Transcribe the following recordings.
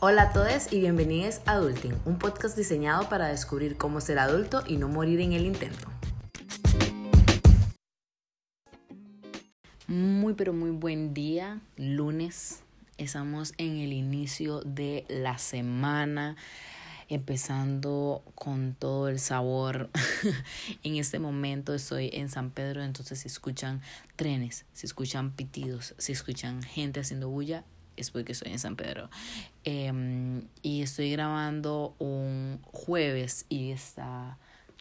Hola a todos y bienvenidos a Adulting, un podcast diseñado para descubrir cómo ser adulto y no morir en el intento. Muy pero muy buen día, lunes. Estamos en el inicio de la semana, empezando con todo el sabor. en este momento estoy en San Pedro, entonces si escuchan trenes, si escuchan pitidos, si escuchan gente haciendo bulla, es porque estoy en San Pedro. Em, y estoy grabando un jueves y está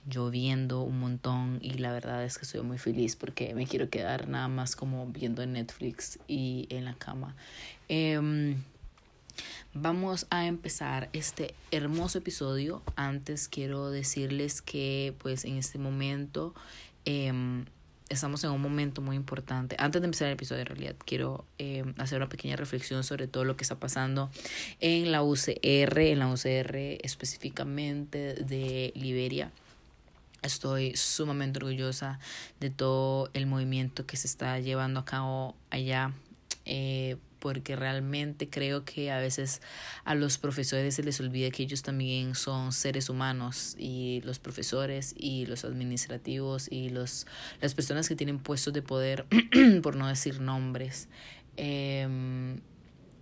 lloviendo un montón y la verdad es que estoy muy feliz porque me quiero quedar nada más como viendo en Netflix y en la cama. Em, vamos a empezar este hermoso episodio. Antes quiero decirles que pues en este momento em, estamos en un momento muy importante. Antes de empezar el episodio, en realidad, quiero eh, hacer una pequeña reflexión sobre todo lo que está pasando en la UCR, en la UCR específicamente de Liberia. Estoy sumamente orgullosa de todo el movimiento que se está llevando a cabo allá. Eh, porque realmente creo que a veces a los profesores se les olvida que ellos también son seres humanos y los profesores y los administrativos y los, las personas que tienen puestos de poder, por no decir nombres, eh,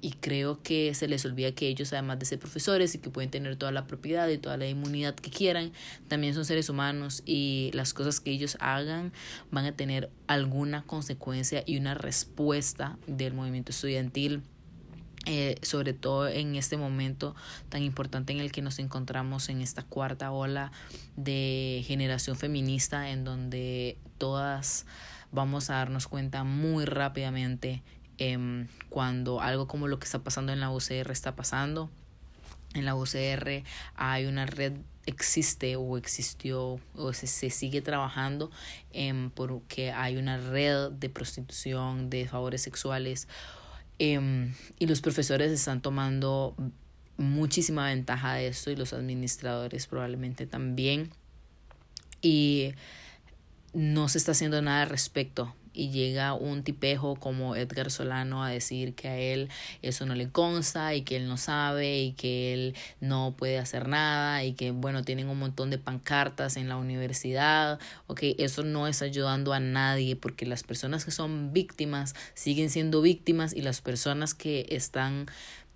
y creo que se les olvida que ellos, además de ser profesores y que pueden tener toda la propiedad y toda la inmunidad que quieran, también son seres humanos y las cosas que ellos hagan van a tener alguna consecuencia y una respuesta del movimiento estudiantil. Eh, sobre todo en este momento tan importante en el que nos encontramos en esta cuarta ola de generación feminista en donde todas vamos a darnos cuenta muy rápidamente Em, cuando algo como lo que está pasando en la UCR está pasando. En la UCR hay una red, existe o existió o se, se sigue trabajando eh, porque hay una red de prostitución, de favores sexuales em, y los profesores están tomando muchísima ventaja de esto y los administradores probablemente también. Y no se está haciendo nada al respecto y llega un tipejo como Edgar Solano a decir que a él eso no le consta y que él no sabe y que él no puede hacer nada y que bueno tienen un montón de pancartas en la universidad. Ok eso no es ayudando a nadie porque las personas que son víctimas siguen siendo víctimas y las personas que están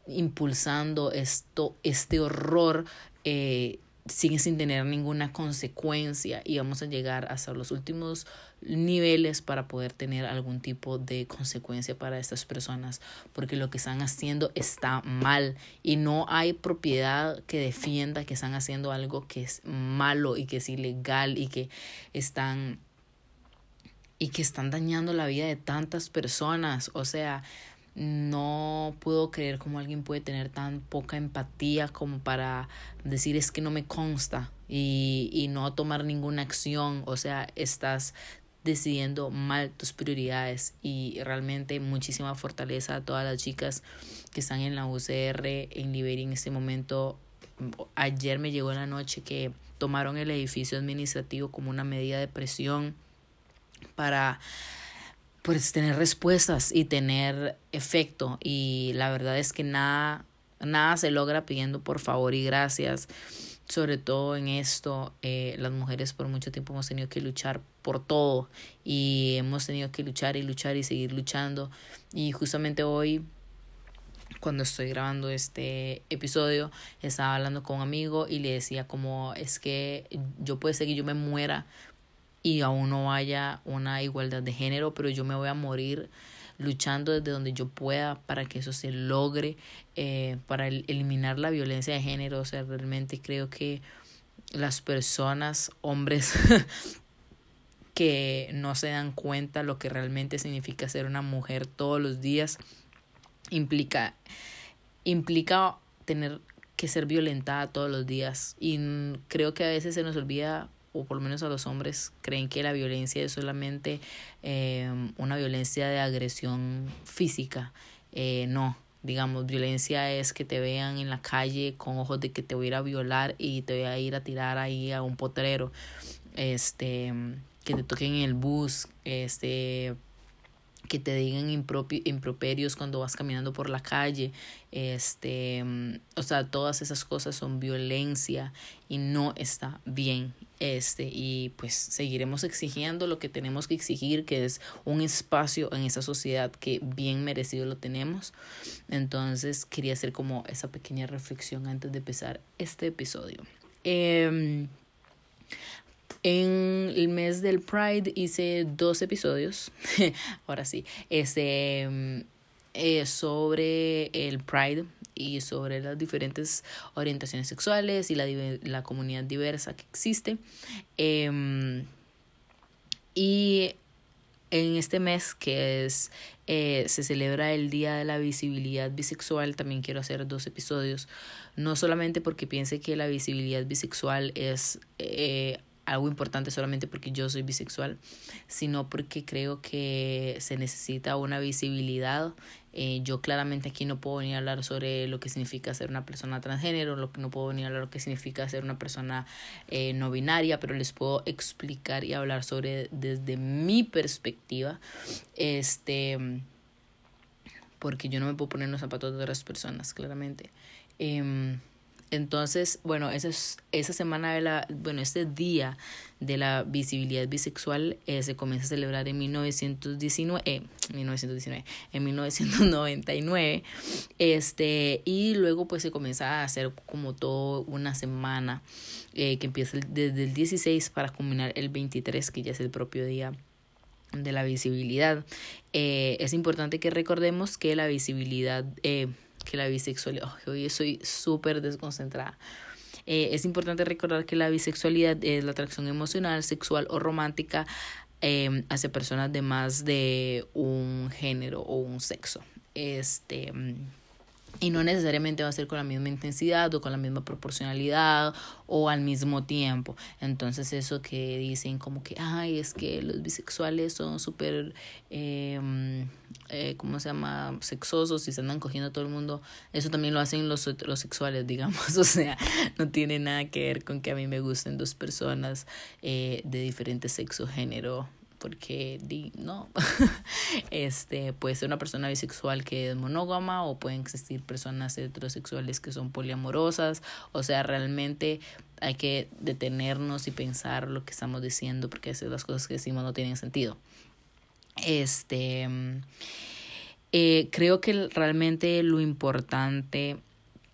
impulsando esto este horror eh, siguen sin tener ninguna consecuencia y vamos a llegar hasta los últimos niveles para poder tener algún tipo de consecuencia para estas personas porque lo que están haciendo está mal y no hay propiedad que defienda que están haciendo algo que es malo y que es ilegal y que están y que están dañando la vida de tantas personas. O sea no puedo creer cómo alguien puede tener tan poca empatía como para decir es que no me consta y, y no tomar ninguna acción. O sea, estás decidiendo mal tus prioridades y realmente muchísima fortaleza a todas las chicas que están en la UCR en Liberia en este momento. Ayer me llegó en la noche que tomaron el edificio administrativo como una medida de presión para pues tener respuestas y tener efecto. Y la verdad es que nada nada se logra pidiendo por favor y gracias sobre todo en esto eh, las mujeres por mucho tiempo hemos tenido que luchar por todo y hemos tenido que luchar y luchar y seguir luchando. Y justamente hoy cuando estoy grabando este episodio estaba hablando con un amigo y le decía como es que yo puede ser que yo me muera y aún no haya una igualdad de género, pero yo me voy a morir luchando desde donde yo pueda para que eso se logre, eh, para eliminar la violencia de género. O sea, realmente creo que las personas, hombres, que no se dan cuenta lo que realmente significa ser una mujer todos los días, implica, implica tener que ser violentada todos los días. Y creo que a veces se nos olvida o por lo menos a los hombres, creen que la violencia es solamente eh, una violencia de agresión física. Eh, no, digamos, violencia es que te vean en la calle con ojos de que te voy a ir a violar y te voy a ir a tirar ahí a un potrero. Este, que te toquen en el bus, este, que te digan improperios cuando vas caminando por la calle, este, o sea, todas esas cosas son violencia y no está bien, este, y pues seguiremos exigiendo lo que tenemos que exigir, que es un espacio en esa sociedad que bien merecido lo tenemos. Entonces quería hacer como esa pequeña reflexión antes de empezar este episodio. Eh, en el mes del Pride hice dos episodios, ahora sí, este, eh, sobre el Pride y sobre las diferentes orientaciones sexuales y la, la comunidad diversa que existe. Em, y en este mes que es eh, se celebra el Día de la Visibilidad Bisexual, también quiero hacer dos episodios, no solamente porque piense que la visibilidad bisexual es eh, algo importante solamente porque yo soy bisexual, sino porque creo que se necesita una visibilidad. Eh, yo claramente aquí no puedo venir a hablar sobre lo que significa ser una persona transgénero, lo que no puedo venir a hablar lo que significa ser una persona eh, no binaria, pero les puedo explicar y hablar sobre desde mi perspectiva, este, porque yo no me puedo poner en los zapatos de otras personas, claramente. Eh, entonces, bueno, esa, es, esa semana de la, bueno, este día de la visibilidad bisexual eh, se comienza a celebrar en 1919, eh, 1919, en 1999, este, y luego pues se comienza a hacer como todo una semana eh, que empieza desde el 16 para culminar el 23, que ya es el propio día de la visibilidad. Eh, es importante que recordemos que la visibilidad que la bisexualidad. hoy soy súper desconcentrada. Eh, es importante recordar que la bisexualidad es la atracción emocional, sexual o romántica eh, hacia personas de más de un género o un sexo. Este y no necesariamente va a ser con la misma intensidad o con la misma proporcionalidad o al mismo tiempo. Entonces eso que dicen como que, ay, es que los bisexuales son súper, eh, eh, ¿cómo se llama?, sexosos y se andan cogiendo a todo el mundo. Eso también lo hacen los, los sexuales, digamos. O sea, no tiene nada que ver con que a mí me gusten dos personas eh, de diferente sexo, género porque di, no, este puede ser una persona bisexual que es monógama o pueden existir personas heterosexuales que son poliamorosas, o sea, realmente hay que detenernos y pensar lo que estamos diciendo porque esas las cosas que decimos no tienen sentido. Este eh, creo que realmente lo importante,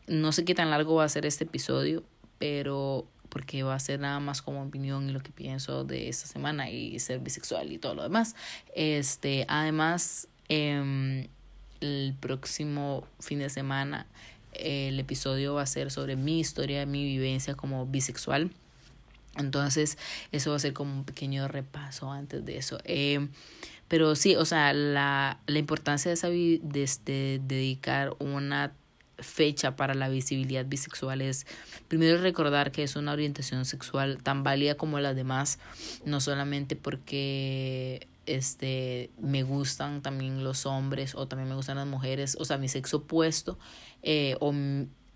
no sé qué tan largo va a ser este episodio, pero porque va a ser nada más como opinión y lo que pienso de esta semana y ser bisexual y todo lo demás. Este, además, eh, el próximo fin de semana el episodio va a ser sobre mi historia, mi vivencia como bisexual. Entonces, eso va a ser como un pequeño repaso antes de eso. Eh, pero sí, o sea, la, la importancia de, esa, de este, dedicar una fecha para la visibilidad bisexual es primero recordar que es una orientación sexual tan válida como las demás, no solamente porque este me gustan también los hombres o también me gustan las mujeres, o sea, mi sexo opuesto eh, o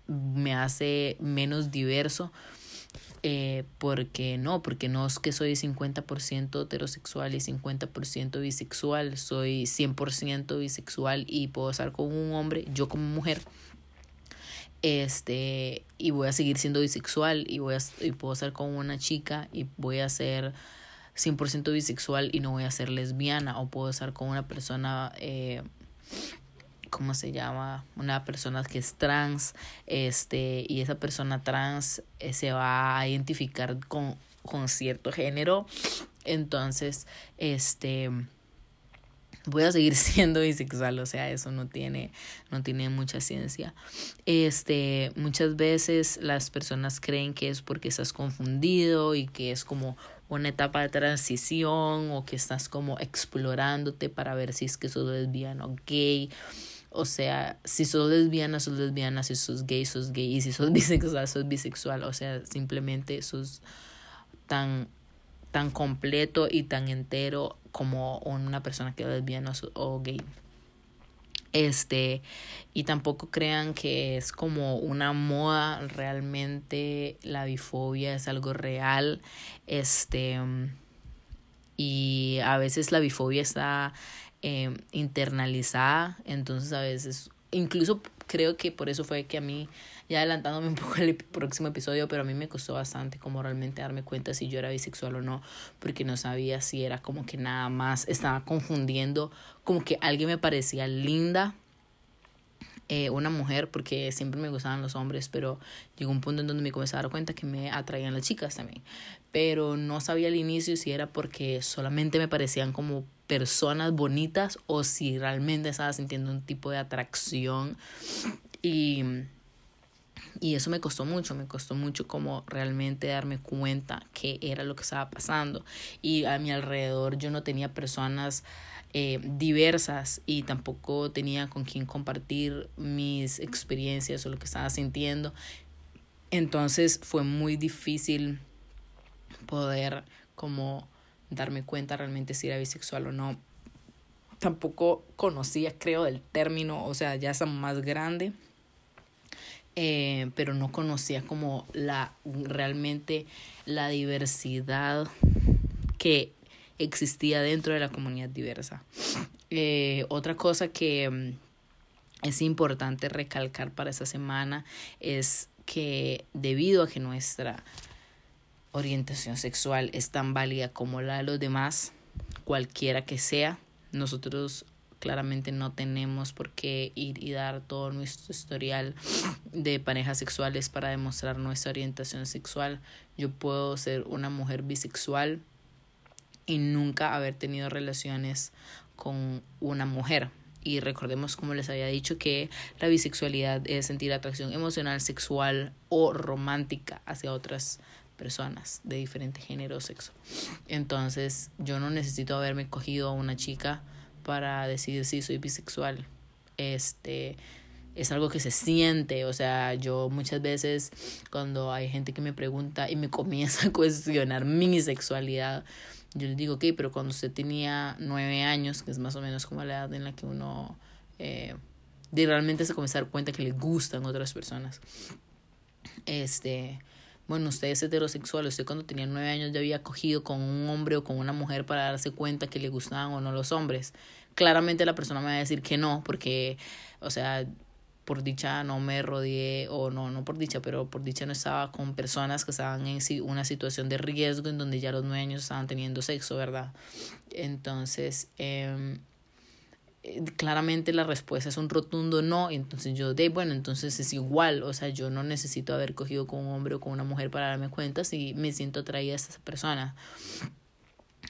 me hace menos diverso. Eh, porque no, porque no es que soy 50% heterosexual y 50% bisexual, soy 100% bisexual y puedo estar con un hombre, yo como mujer, este y voy a seguir siendo bisexual y voy a y puedo estar con una chica y voy a ser 100% bisexual y no voy a ser lesbiana o puedo estar con una persona eh, ¿cómo se llama? Una persona que es trans, este, y esa persona trans eh, se va a identificar con, con cierto género. Entonces, este, voy a seguir siendo bisexual, o sea, eso no tiene, no tiene mucha ciencia. Este, muchas veces las personas creen que es porque estás confundido y que es como una etapa de transición o que estás como explorándote para ver si es que sos lesbiana o gay. O sea, si sos lesbiana, sos lesbiana, si sos gay, sos gay, y si sos bisexual, sos bisexual. O sea, simplemente sos tan tan completo y tan entero como una persona que es lesbiana o gay. Este, y tampoco crean que es como una moda, realmente la bifobia es algo real. Este, y a veces la bifobia está eh, internalizada, entonces a veces, incluso creo que por eso fue que a mí, ya adelantándome un poco al próximo episodio, pero a mí me costó bastante como realmente darme cuenta si yo era bisexual o no, porque no sabía si era como que nada más, estaba confundiendo, como que alguien me parecía linda eh, una mujer porque siempre me gustaban los hombres, pero llegó un punto en donde me comencé a dar cuenta que me atraían las chicas también. Pero no sabía al inicio si era porque solamente me parecían como personas bonitas o si realmente estaba sintiendo un tipo de atracción. Y, y eso me costó mucho, me costó mucho como realmente darme cuenta que era lo que estaba pasando. Y a mi alrededor yo no tenía personas eh, diversas y tampoco tenía con quien compartir mis experiencias o lo que estaba sintiendo. Entonces fue muy difícil poder como darme cuenta realmente si era bisexual o no. Tampoco conocía, creo, el término, o sea, ya es más grande, eh, pero no conocía como la realmente la diversidad que existía dentro de la comunidad diversa. Eh, otra cosa que mm, es importante recalcar para esta semana es que debido a que nuestra orientación sexual es tan válida como la de los demás, cualquiera que sea, nosotros claramente no tenemos por qué ir y dar todo nuestro historial de parejas sexuales para demostrar nuestra orientación sexual. Yo puedo ser una mujer bisexual y nunca haber tenido relaciones con una mujer. Y recordemos, como les había dicho, que la bisexualidad es sentir atracción emocional, sexual o romántica hacia otras personas de diferente género o sexo. Entonces, yo no necesito haberme cogido a una chica para decir si soy bisexual. Este es algo que se siente, o sea, yo muchas veces cuando hay gente que me pregunta y me comienza a cuestionar mi sexualidad, yo les digo, ok, pero cuando usted tenía nueve años, que es más o menos como la edad en la que uno eh, de realmente se comienza a dar cuenta que le gustan otras personas. Este, bueno, usted es heterosexual, usted cuando tenía nueve años ya había cogido con un hombre o con una mujer para darse cuenta que le gustaban o no los hombres. Claramente la persona me va a decir que no, porque, o sea, por dicha no me rodeé, o no, no por dicha, pero por dicha no estaba con personas que estaban en una situación de riesgo en donde ya los nueve años estaban teniendo sexo, ¿verdad? Entonces, eh, claramente la respuesta es un rotundo no, entonces yo de, bueno, entonces es igual, o sea, yo no necesito haber cogido con un hombre o con una mujer para darme cuenta si me siento atraída a esa persona.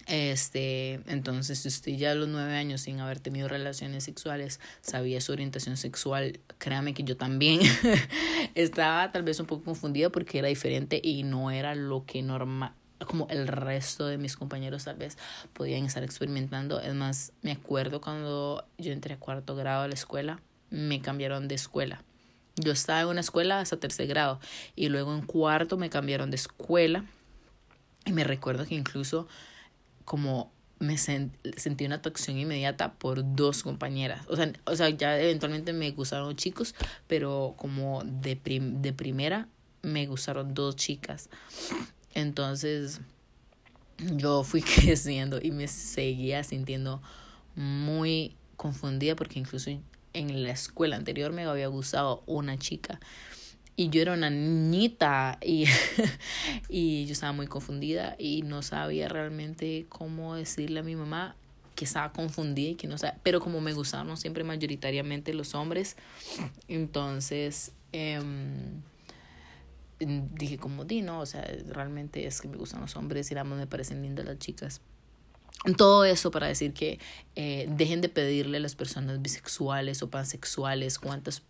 Este, entonces, si usted ya a los nueve años sin haber tenido relaciones sexuales sabía su orientación sexual, créame que yo también estaba tal vez un poco confundida porque era diferente y no era lo que normal como el resto de mis compañeros tal vez podían estar experimentando. Es más, me acuerdo cuando yo entré a cuarto grado a la escuela, me cambiaron de escuela. Yo estaba en una escuela hasta tercer grado y luego en cuarto me cambiaron de escuela y me recuerdo que incluso como me sentí una atracción inmediata por dos compañeras. O sea, o sea, ya eventualmente me gustaron chicos, pero como de, de primera me gustaron dos chicas. Entonces yo fui creciendo y me seguía sintiendo muy confundida porque incluso en la escuela anterior me había gustado una chica. Y yo era una niñita y, y yo estaba muy confundida y no sabía realmente cómo decirle a mi mamá que estaba confundida y que no sabía, pero como me gustaban siempre mayoritariamente los hombres, entonces em, dije como di, no, o sea, realmente es que me gustan los hombres y más me parecen lindas las chicas. Todo eso para decir que eh, dejen de pedirle a las personas bisexuales o pansexuales cuántas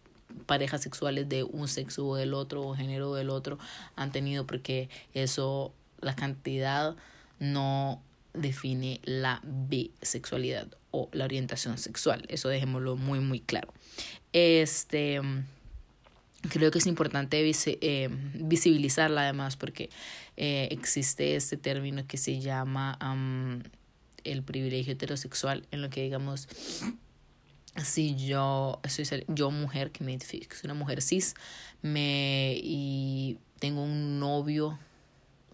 parejas sexuales de un sexo o del otro o género del otro han tenido porque eso la cantidad no define la bisexualidad o la orientación sexual eso dejémoslo muy muy claro este creo que es importante eh, visibilizarla además porque eh, existe este término que se llama el privilegio heterosexual en lo que digamos si yo soy yo mujer que me identifico soy una mujer cis me y tengo un novio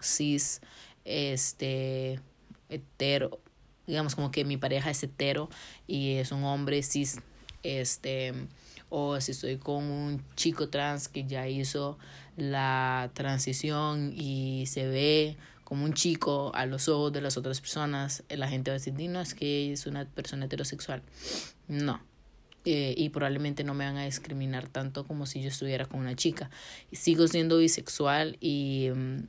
cis este hetero digamos como que mi pareja es hetero y es un hombre cis, este, o si estoy con un chico trans que ya hizo la transición y se ve como un chico a los ojos de las otras personas, la gente va a decir, no, es que es una persona heterosexual. No. Eh, y probablemente no me van a discriminar tanto como si yo estuviera con una chica. Sigo siendo bisexual y... Mm,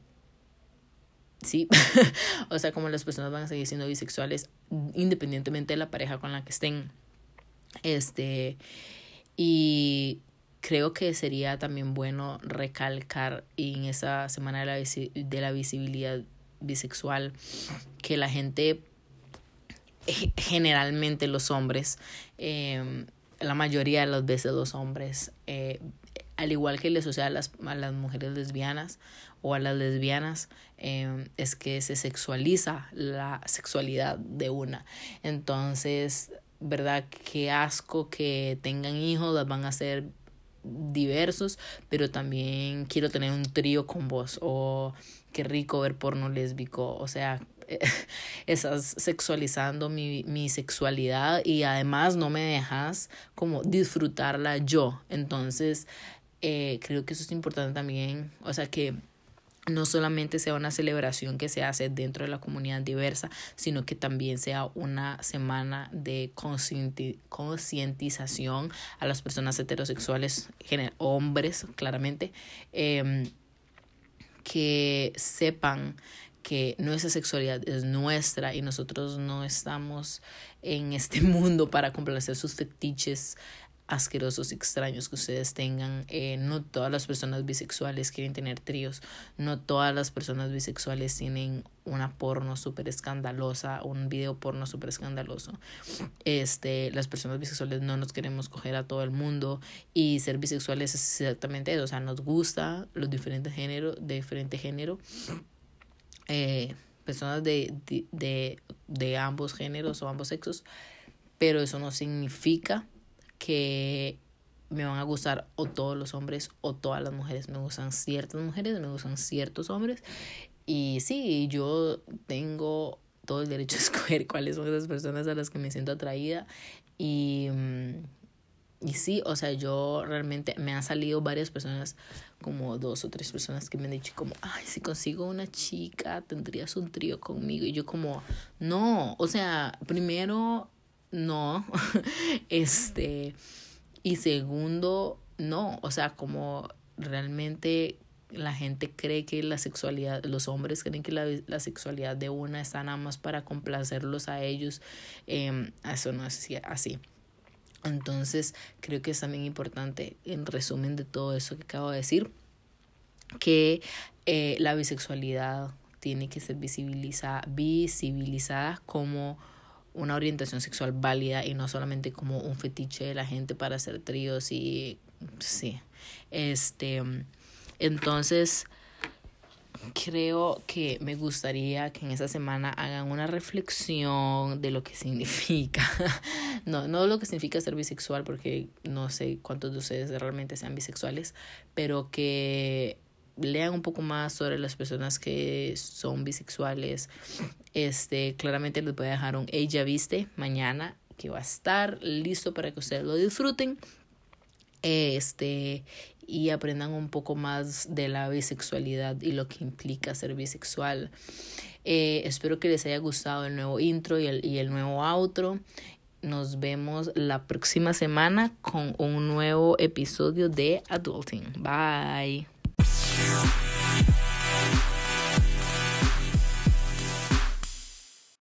sí, o sea, como las personas van a seguir siendo bisexuales independientemente de la pareja con la que estén. Este, y creo que sería también bueno recalcar en esa semana de la, de la visibilidad bisexual que la gente, generalmente los hombres, em, la mayoría de las veces los hombres, eh, al igual que le sucede a las, a las mujeres lesbianas o a las lesbianas, em, es que se sexualiza la sexualidad de una. Entonces, ¿verdad? Qué asco que tengan hijos, las van a hacer diversos, pero también quiero tener un trío con vos o qué rico ver porno lésbico, o sea, estás sexualizando mi, mi sexualidad y además no me dejas como disfrutarla yo. Entonces, eh, creo que eso es importante también, o sea, que no solamente sea una celebración que se hace dentro de la comunidad diversa, sino que también sea una semana de concientización a las personas heterosexuales, hombres claramente, em, que sepan que nuestra sexualidad es nuestra y nosotros no estamos en este mundo para complacer sus fetiches asquerosos y extraños que ustedes tengan. Eh, no todas las personas bisexuales quieren tener tríos. No todas las personas bisexuales tienen una porno súper escandalosa, un video porno súper escandaloso. Este, las personas bisexuales no nos queremos coger a todo el mundo y ser bisexuales es exactamente eso. O sea, nos gusta los diferentes géneros, de diferente género. Eh, personas de, de, de, de ambos géneros o ambos sexos, pero eso no significa que me van a gustar o todos los hombres o todas las mujeres. Me gustan ciertas mujeres, me gustan ciertos hombres. Y sí, yo tengo todo el derecho a escoger cuáles son esas personas a las que me siento atraída. Y, y sí, o sea, yo realmente me han salido varias personas, como dos o tres personas que me han dicho como, ay, si consigo una chica, tendrías un trío conmigo. Y yo como, no, o sea, primero no. este, y segundo, no, o sea, como realmente la gente cree que la sexualidad, los hombres creen que la, la sexualidad de una está nada más para complacerlos a ellos, eh, eso no es así. Entonces, creo que es también importante, en resumen de todo eso que acabo de decir, que eh, la bisexualidad tiene que ser visibilizada como una orientación sexual válida y no solamente como un fetiche de la gente para hacer tríos y sí. Este, entonces creo que me gustaría que en esa semana hagan una reflexión de lo que significa. no, no lo que significa ser bisexual, porque no sé cuántos de ustedes realmente sean bisexuales, pero que lean un poco más sobre las personas que son bisexuales. Este, claramente les voy a dejar un Ella Viste mañana que va a estar listo para que ustedes lo disfruten. Este, y aprendan un poco más de la bisexualidad y lo que implica ser bisexual. Eh, espero que les haya gustado el nuevo intro y el, y el nuevo outro. Nos vemos la próxima semana con un nuevo episodio de Adulting. Bye. You.